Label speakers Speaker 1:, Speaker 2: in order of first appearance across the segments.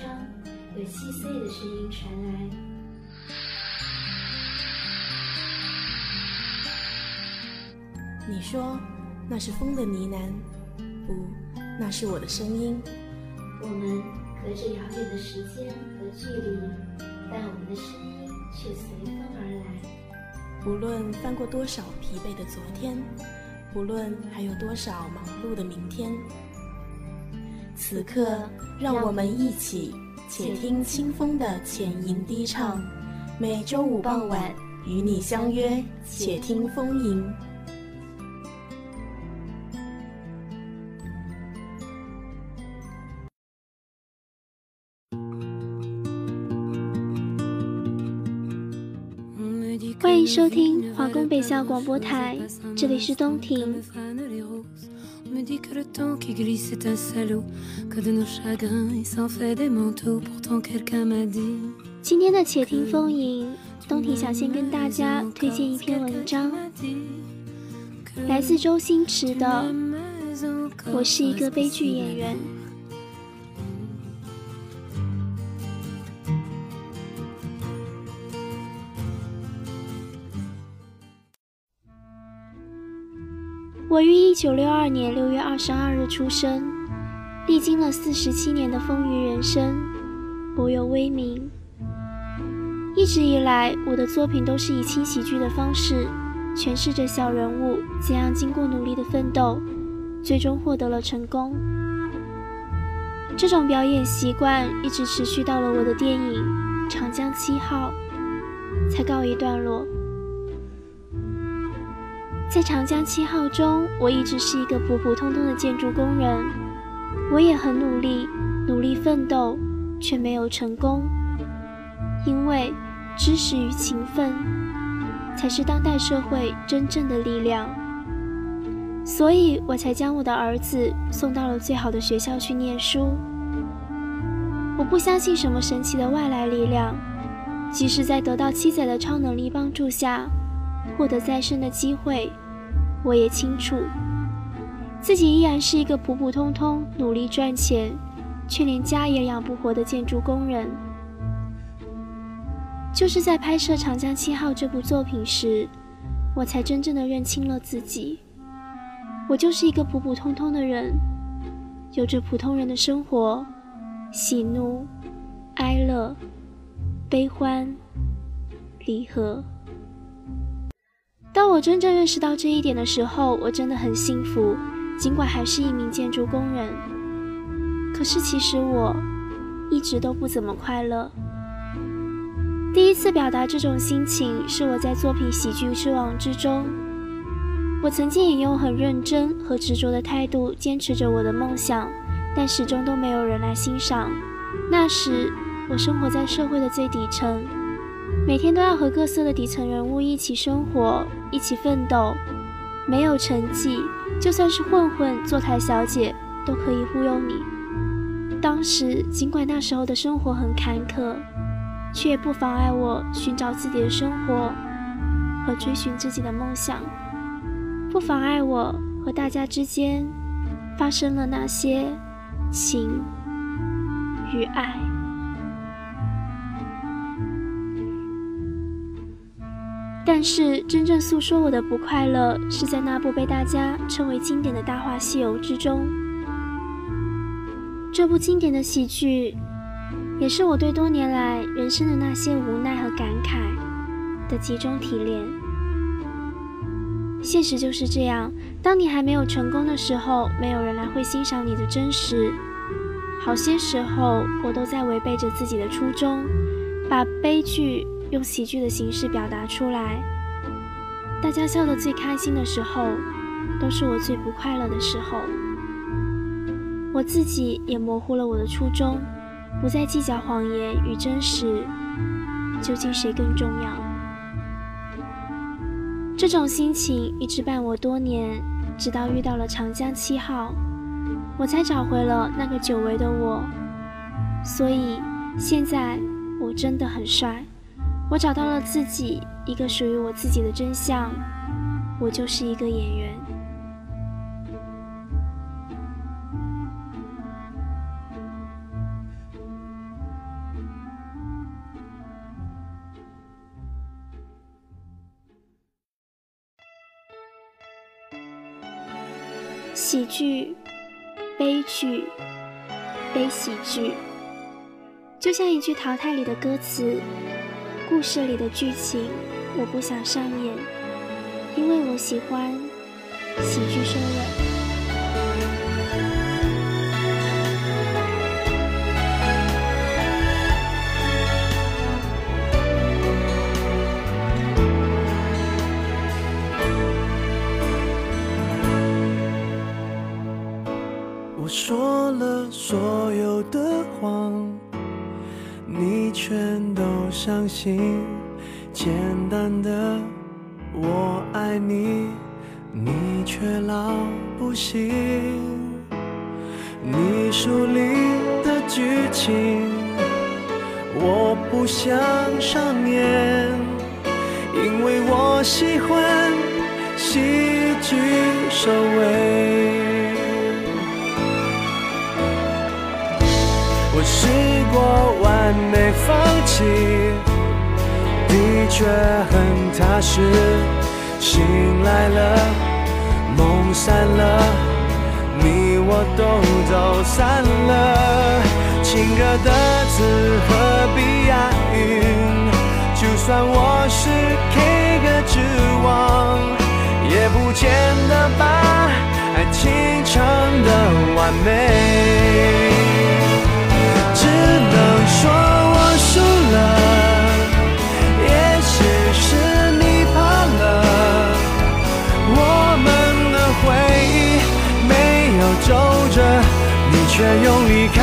Speaker 1: 窗，有细碎的声音传来。
Speaker 2: 你说那是风的呢喃，不，那是我的声音。
Speaker 1: 我们隔着遥远的时间和距离，但我们的声音却随风而来。
Speaker 2: 无论翻过多少疲惫的昨天，无论还有多少忙碌的明天，此刻让我们一起且听清风的浅吟低唱。每周五傍晚与你相约，且听风吟。
Speaker 3: 欢迎收听华工北校广播台，这里是东庭。今天的且听风吟，东庭想先跟大家推荐一篇文章，来自周星驰的《我是一个悲剧演员》。我于一九六二年六月二十二日出生，历经了四十七年的风雨人生，颇有威名。一直以来，我的作品都是以轻喜剧的方式诠释着小人物怎样经过努力的奋斗，最终获得了成功。这种表演习惯一直持续到了我的电影《长江七号》才告一段落。在长江七号中，我一直是一个普普通通的建筑工人，我也很努力，努力奋斗，却没有成功。因为知识与勤奋，才是当代社会真正的力量，所以我才将我的儿子送到了最好的学校去念书。我不相信什么神奇的外来力量，即使在得到七仔的超能力帮助下。获得再生的机会，我也清楚，自己依然是一个普普通通、努力赚钱，却连家也养不活的建筑工人。就是在拍摄《长江七号》这部作品时，我才真正的认清了自己，我就是一个普普通通的人，有着普通人的生活，喜怒哀乐、悲欢离合。当我真正认识到这一点的时候，我真的很幸福。尽管还是一名建筑工人，可是其实我一直都不怎么快乐。第一次表达这种心情是我在作品《喜剧之王》之中，我曾经也用很认真和执着的态度坚持着我的梦想，但始终都没有人来欣赏。那时我生活在社会的最底层。每天都要和各色的底层人物一起生活，一起奋斗，没有成绩，就算是混混、坐台小姐都可以忽悠你。当时尽管那时候的生活很坎坷，却不妨碍我寻找自己的生活和追寻自己的梦想，不妨碍我和大家之间发生了那些情与爱。但是，真正诉说我的不快乐，是在那部被大家称为经典的大话西游之中。这部经典的喜剧，也是我对多年来人生的那些无奈和感慨的集中提炼。现实就是这样，当你还没有成功的时候，没有人来会欣赏你的真实。好些时候，我都在违背着自己的初衷，把悲剧。用喜剧的形式表达出来，大家笑得最开心的时候，都是我最不快乐的时候。我自己也模糊了我的初衷，不再计较谎言与真实，究竟谁更重要？这种心情一直伴我多年，直到遇到了长江七号。我才找回了那个久违的我。所以现在我真的很帅，我找到了自己一个属于我自己的真相，我就是一个演员。喜剧、悲剧、悲喜剧，就像一句淘汰里的歌词。故事里的剧情，我不想上演，因为我喜欢喜剧收尾。
Speaker 4: 我喜欢喜剧收尾。我试过完美放弃，的确很踏实。醒来了，梦散了，你我都走散了。情歌的词何必押韵？就算我是 K 歌之王，也不见得把爱情唱得完美。只能说我输了，也许是你怕了。我们的回忆没有皱褶，你却用离开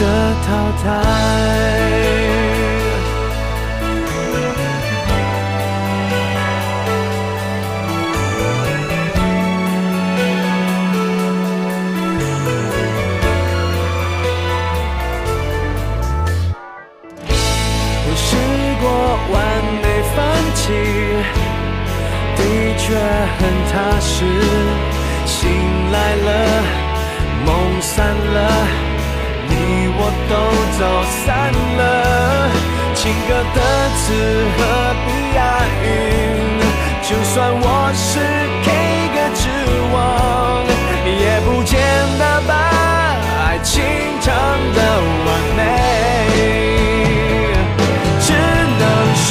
Speaker 4: 的淘汰。我试过完美放弃的确很踏实。醒来了梦散了。都走散了。情歌的词何必押韵？就算我是 K 歌之王，也不见得把爱情唱得完美。只能说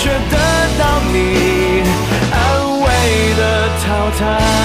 Speaker 4: 却得到你安慰的淘汰。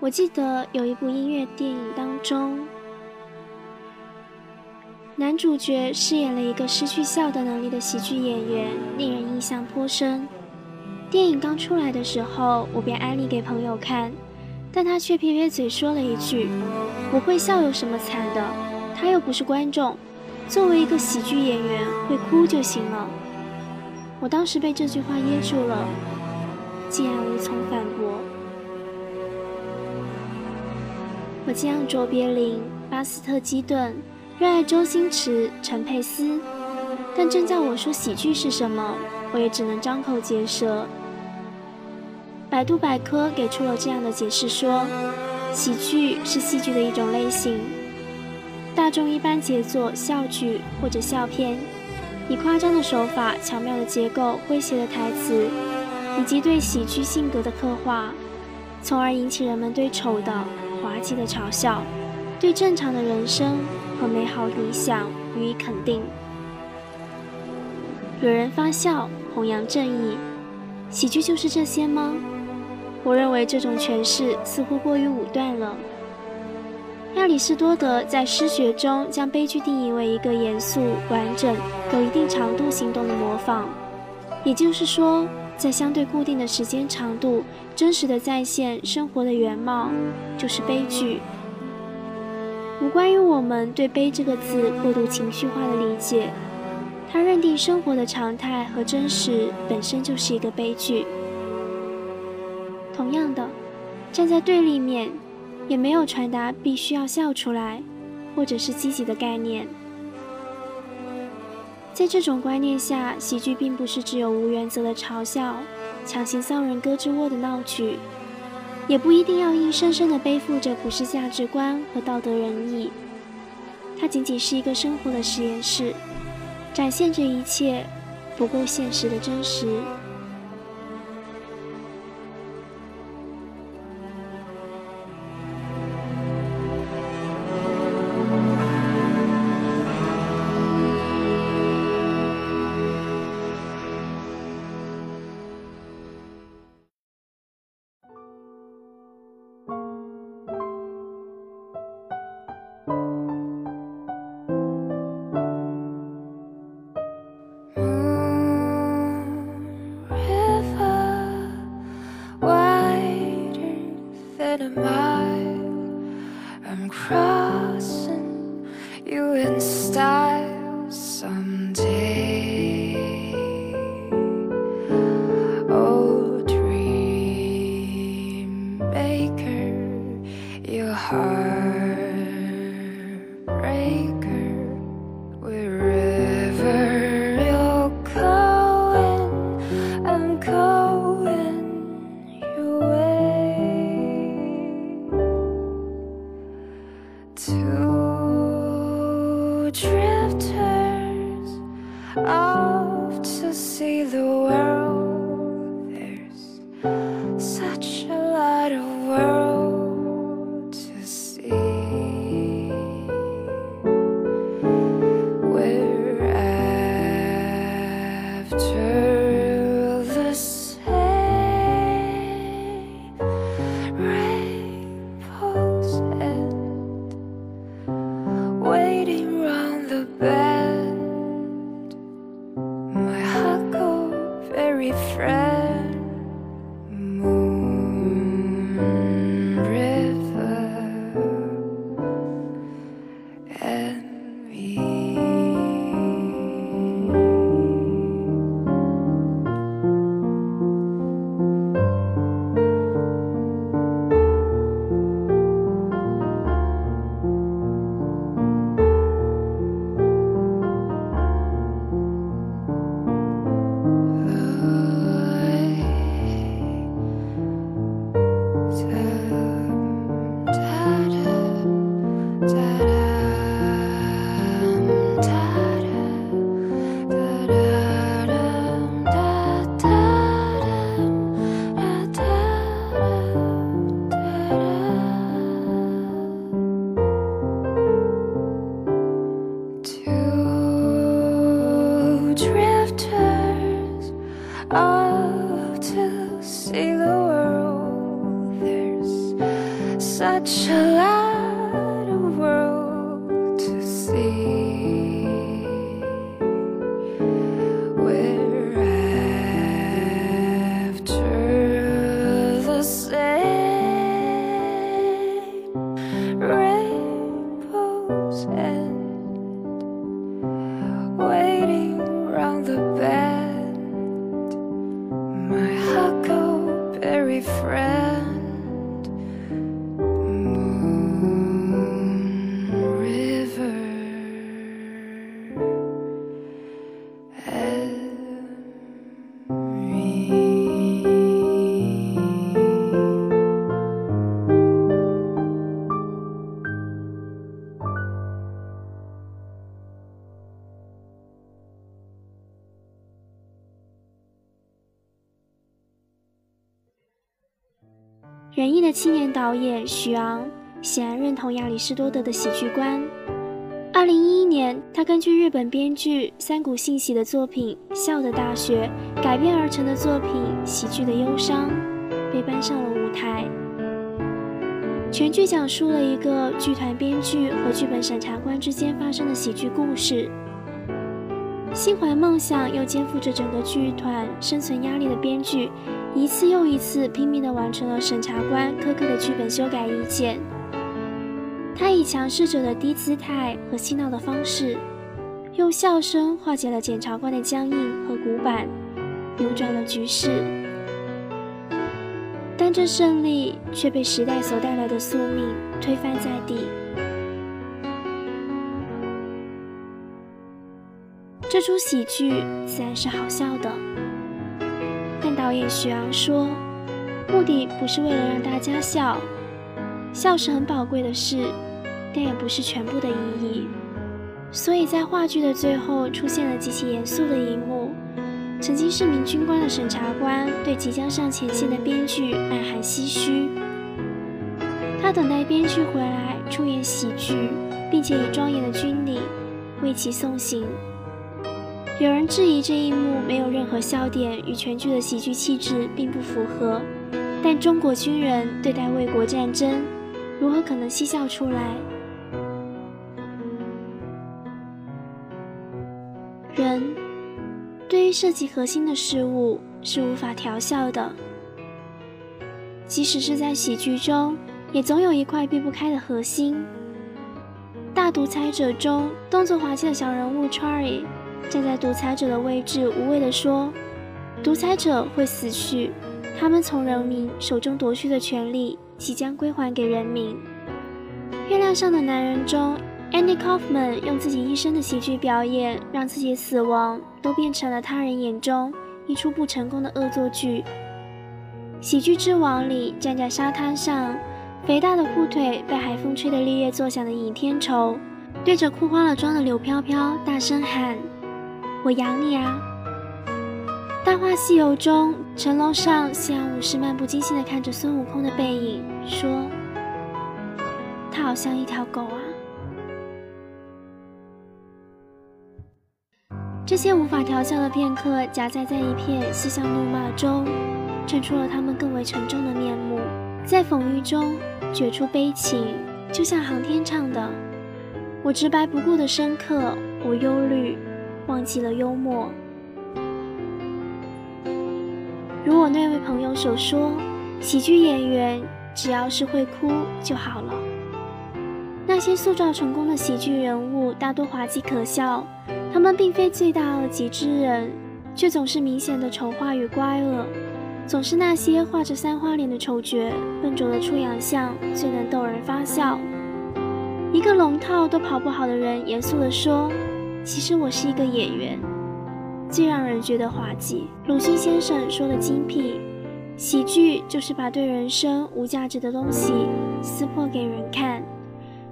Speaker 3: 我记得有一部音乐电影当中，男主角饰演了一个失去笑的能力的喜剧演员，令人印象颇深。电影刚出来的时候，我便安利给朋友看，但他却撇撇嘴说了一句：“不会笑有什么惨的？他又不是观众，作为一个喜剧演员，会哭就行了。”我当时被这句话噎住了，竟然无从反驳。我敬仰卓别林、巴斯特基顿，热爱周星驰、陈佩斯，但真叫我说喜剧是什么，我也只能张口结舌。百度百科给出了这样的解释：说，喜剧是戏剧的一种类型，大众一般杰作笑剧或者笑片，以夸张的手法、巧妙的结构、诙谐的台词，以及对喜剧性格的刻画，从而引起人们对丑的。的嘲笑，对正常的人生和美好理想予以肯定，惹人发笑，弘扬正义，喜剧就是这些吗？我认为这种诠释似乎过于武断了。亚里士多德在诗学中将悲剧定义为一个严肃、完整、有一定长度行动的模仿，也就是说。在相对固定的时间长度，真实的再现生活的原貌，就是悲剧。无关于我们对“悲”这个字过度情绪化的理解，他认定生活的常态和真实本身就是一个悲剧。同样的，站在对立面，也没有传达必须要笑出来，或者是积极的概念。在这种观念下，喜剧并不是只有无原则的嘲笑、强行骚人胳肢窝的闹剧，也不一定要硬生生地背负着普世价值观和道德仁义。它仅仅是一个生活的实验室，展现着一切不够现实的真实。waiting round the bend. 青年导演许昂显然认同亚里士多德的喜剧观。二零一一年，他根据日本编剧三谷幸喜的作品《笑的大学》改编而成的作品《喜剧的忧伤》被搬上了舞台。全剧讲述了一个剧团编剧和剧本审查官之间发生的喜剧故事。心怀梦想又肩负着整个剧团生存压力的编剧，一次又一次拼命地完成了审查官苛刻的剧本修改意见。他以强势者的低姿态和嬉闹的方式，用笑声化解了检察官的僵硬和古板，扭转了局势。但这胜利却被时代所带来的宿命推翻在地。这出喜剧自然是好笑的，但导演徐昂说，目的不是为了让大家笑，笑是很宝贵的事。但也不是全部的意义，所以在话剧的最后出现了极其严肃的一幕。曾经是名军官的审查官对即将上前线的编剧暗含唏嘘，他等待编剧回来出演喜剧，并且以庄严的军礼为其送行。有人质疑这一幕没有任何笑点，与全剧的喜剧气质并不符合。但中国军人对待卫国战争，如何可能嬉笑出来？人对于涉及核心的事物是无法调笑的，即使是在喜剧中，也总有一块避不开的核心。大独裁者中，动作滑稽的小人物 Charlie 站在独裁者的位置，无畏地说：“独裁者会死去，他们从人民手中夺去的权利即将归还给人民。”月亮上的男人中。Andy Kaufman 用自己一生的喜剧表演，让自己死亡都变成了他人眼中一出不成功的恶作剧。《喜剧之王》里站在沙滩上，肥大的裤腿被海风吹得烈烈作响的尹天仇，对着哭花了妆的柳飘飘大声喊：“我养你啊！”《大话西游》中，城楼上西洋武士漫不经心地看着孙悟空的背影，说：“他好像一条狗啊。”这些无法调笑的片刻，夹杂在一片嬉笑怒骂中，衬出了他们更为沉重的面目。在讽喻中觉出悲情，就像航天唱的：“我直白不顾的深刻，我忧虑，忘记了幽默。”如我那位朋友所说，喜剧演员只要是会哭就好了。那些塑造成功的喜剧人物，大多滑稽可笑。他们并非罪大恶极之人，却总是明显的丑化与乖恶，总是那些画着三花脸的丑角、笨拙的出洋相最能逗人发笑。一个龙套都跑不好的人，严肃地说：“其实我是一个演员。”最让人觉得滑稽。鲁迅先生说的精辟：喜剧就是把对人生无价值的东西撕破给人看。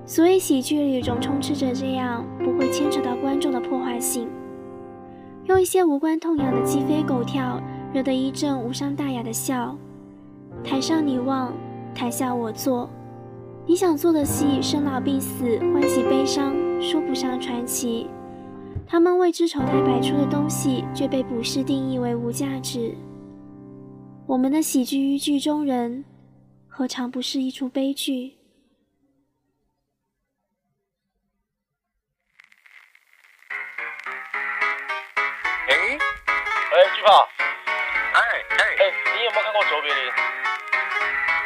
Speaker 3: 所以，喜剧里总充斥着这样不会牵扯到观众的破坏性，用一些无关痛痒的鸡飞狗跳，惹得一阵无伤大雅的笑。台上你望，台下我坐，你想做的戏，生老病死，欢喜悲伤，说不上传奇。他们为之丑态百出的东西，却被普世定义为无价值。我们的喜剧与剧中人，何尝不是一出悲剧？
Speaker 5: 哎哎哎，哎你有没有看过卓别林？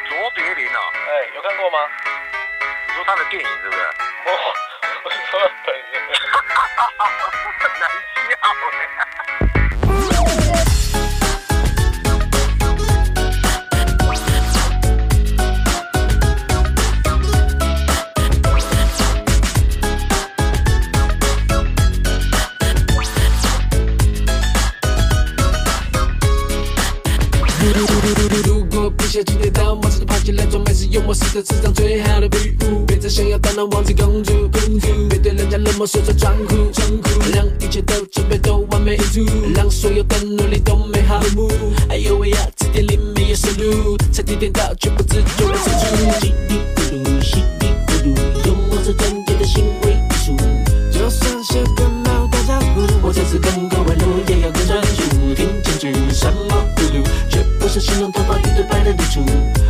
Speaker 6: 卓别林啊，
Speaker 5: 哎，有看过吗？
Speaker 6: 你说他的电影是不是？难笑哎。
Speaker 7: 下几天到，马上就爬起来，装麦是幽默，是这世上最好的礼物。别再想要当那王子公主，公主别对人家冷漠说着装酷，装酷让一切都准备都完美无，让所有的努力都美好落幕。哎呦喂呀，字典里。没有收录，才点点到却不自觉的付出。稀里糊涂，稀里发一对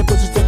Speaker 7: 眼的